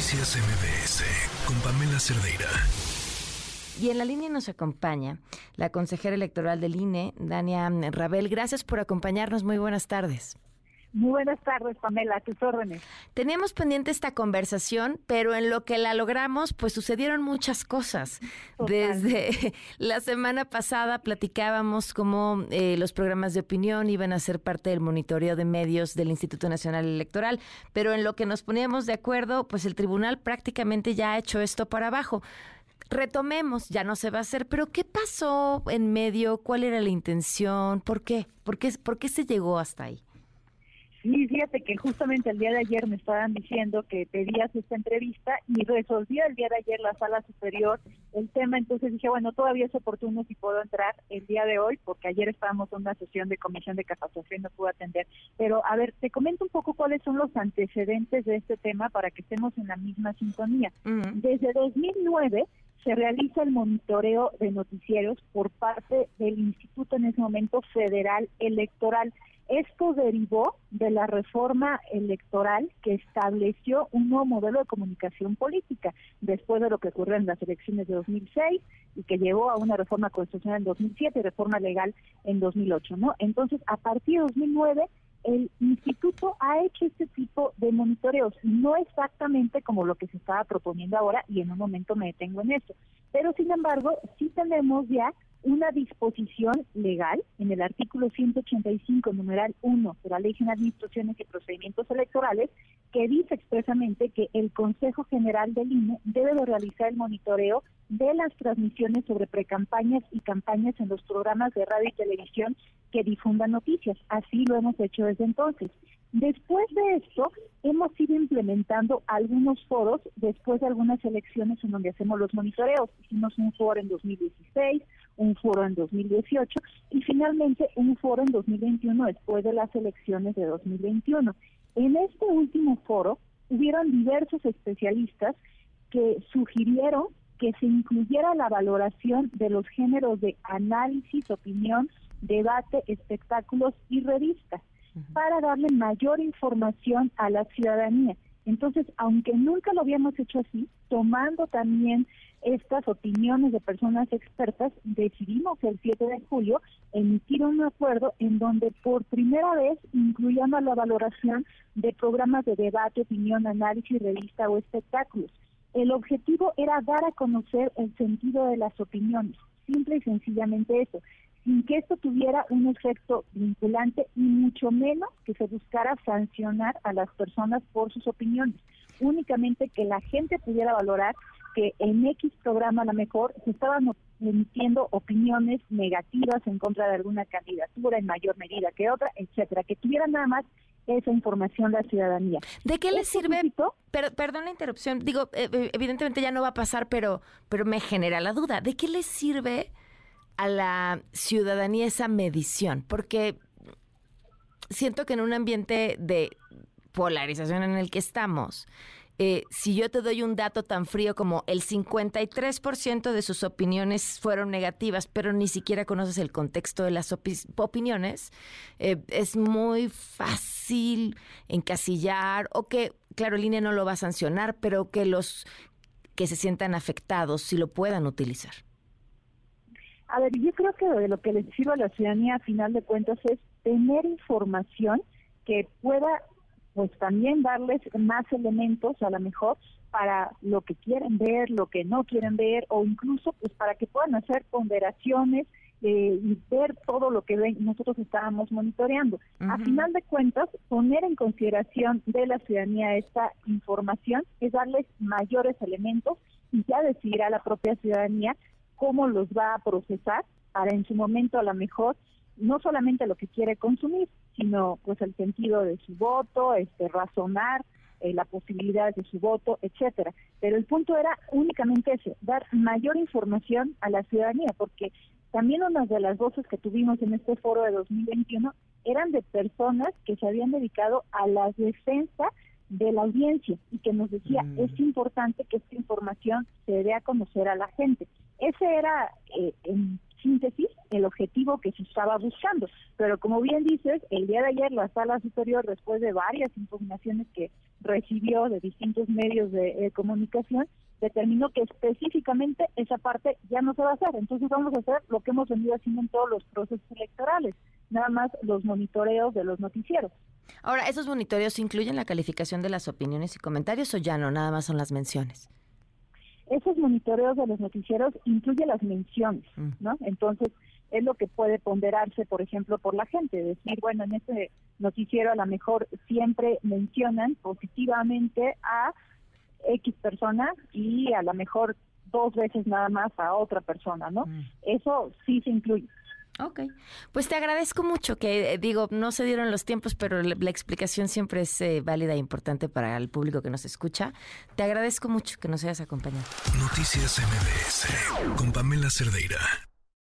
Noticias MBS con Pamela Cerdeira. Y en la línea nos acompaña la consejera electoral del INE, Dania Rabel. Gracias por acompañarnos. Muy buenas tardes. Muy buenas tardes, Pamela, a tus órdenes. Teníamos pendiente esta conversación, pero en lo que la logramos, pues sucedieron muchas cosas. Desde la semana pasada platicábamos cómo eh, los programas de opinión iban a ser parte del monitoreo de medios del Instituto Nacional Electoral, pero en lo que nos poníamos de acuerdo, pues el tribunal prácticamente ya ha hecho esto para abajo retomemos, ya no se va a hacer, pero ¿qué pasó en medio? ¿Cuál era la intención? ¿Por qué? ¿Por qué, por qué se llegó hasta ahí? Sí, fíjate que justamente el día de ayer me estaban diciendo que pedías esta entrevista y resolvió el día de ayer la sala superior el tema, entonces dije, bueno, todavía es oportuno si puedo entrar el día de hoy, porque ayer estábamos en una sesión de comisión de capacitación y no pude atender. Pero a ver, te comento un poco cuáles son los antecedentes de este tema para que estemos en la misma sintonía. Desde 2009 se realiza el monitoreo de noticieros por parte del Instituto en ese momento Federal Electoral. Esto derivó de la reforma electoral que estableció un nuevo modelo de comunicación política después de lo que ocurrió en las elecciones de 2006 y que llevó a una reforma constitucional en 2007 y reforma legal en 2008, ¿no? Entonces, a partir de 2009 el instituto ha hecho este tipo de monitoreos, no exactamente como lo que se estaba proponiendo ahora y en un momento me detengo en eso, pero sin embargo sí tenemos ya una disposición legal en el artículo 185, numeral 1 de la Ley General de Instrucciones y Procedimientos Electorales, que dice expresamente que el Consejo General del INE debe de realizar el monitoreo de las transmisiones sobre precampañas y campañas en los programas de radio y televisión que difundan noticias. Así lo hemos hecho desde entonces. Después de esto, hemos ido implementando algunos foros después de algunas elecciones en donde hacemos los monitoreos. Hicimos un foro en 2016, un foro en 2018 y finalmente un foro en 2021 después de las elecciones de 2021. En este último foro hubieron diversos especialistas que sugirieron que se incluyera la valoración de los géneros de análisis, opinión, debate, espectáculos y revistas para darle mayor información a la ciudadanía. Entonces, aunque nunca lo habíamos hecho así, tomando también estas opiniones de personas expertas, decidimos el 7 de julio emitir un acuerdo en donde por primera vez incluyamos la valoración de programas de debate, opinión, análisis, revista o espectáculos. El objetivo era dar a conocer el sentido de las opiniones, simple y sencillamente eso sin que esto tuviera un efecto vinculante y mucho menos que se buscara sancionar a las personas por sus opiniones. Únicamente que la gente pudiera valorar que en X programa a lo mejor se estaban emitiendo opiniones negativas en contra de alguna candidatura en mayor medida que otra, etcétera, que tuviera nada más esa información la ciudadanía. ¿De qué le sirve? perdón la interrupción. Digo, eh, eh, evidentemente ya no va a pasar, pero, pero me genera la duda. ¿De qué le sirve a la ciudadanía esa medición? Porque siento que en un ambiente de polarización en el que estamos, eh, si yo te doy un dato tan frío como el 53% de sus opiniones fueron negativas, pero ni siquiera conoces el contexto de las opiniones, eh, es muy fácil encasillar o que, claro, el INE no lo va a sancionar, pero que los que se sientan afectados sí lo puedan utilizar. A ver, yo creo que de lo que les sirve a la ciudadanía a final de cuentas es tener información que pueda pues también darles más elementos a lo mejor para lo que quieren ver, lo que no quieren ver o incluso pues para que puedan hacer ponderaciones eh, y ver todo lo que nosotros estábamos monitoreando. A final de cuentas, poner en consideración de la ciudadanía esta información es darles mayores elementos y ya decidirá la propia ciudadanía cómo los va a procesar para en su momento a lo mejor no solamente lo que quiere consumir, sino pues el sentido de su voto, este razonar eh, la posibilidad de su voto, etcétera. Pero el punto era únicamente ese, dar mayor información a la ciudadanía, porque también una de las voces que tuvimos en este foro de 2021 eran de personas que se habían dedicado a la defensa de la audiencia y que nos decía, mm. es importante que esta información se dé a conocer a la gente. Ese era, eh, en síntesis, el objetivo que se estaba buscando. Pero como bien dices, el día de ayer la sala superior, después de varias impugnaciones que recibió de distintos medios de eh, comunicación, determinó que específicamente esa parte ya no se va a hacer. Entonces vamos a hacer lo que hemos venido haciendo en todos los procesos electorales, nada más los monitoreos de los noticieros. Ahora, ¿esos monitoreos incluyen la calificación de las opiniones y comentarios o ya no? Nada más son las menciones. Esos monitoreos de los noticieros incluyen las menciones, mm. ¿no? Entonces, es lo que puede ponderarse, por ejemplo, por la gente. Decir, bueno, en este noticiero a lo mejor siempre mencionan positivamente a X persona y a lo mejor dos veces nada más a otra persona, ¿no? Mm. Eso sí se incluye. Ok, pues te agradezco mucho que, digo, no se dieron los tiempos, pero la, explicación siempre es eh, válida e importante para el público que nos escucha. Te agradezco mucho que nos hayas acompañado. Noticias MBS con Pamela Cerdeira.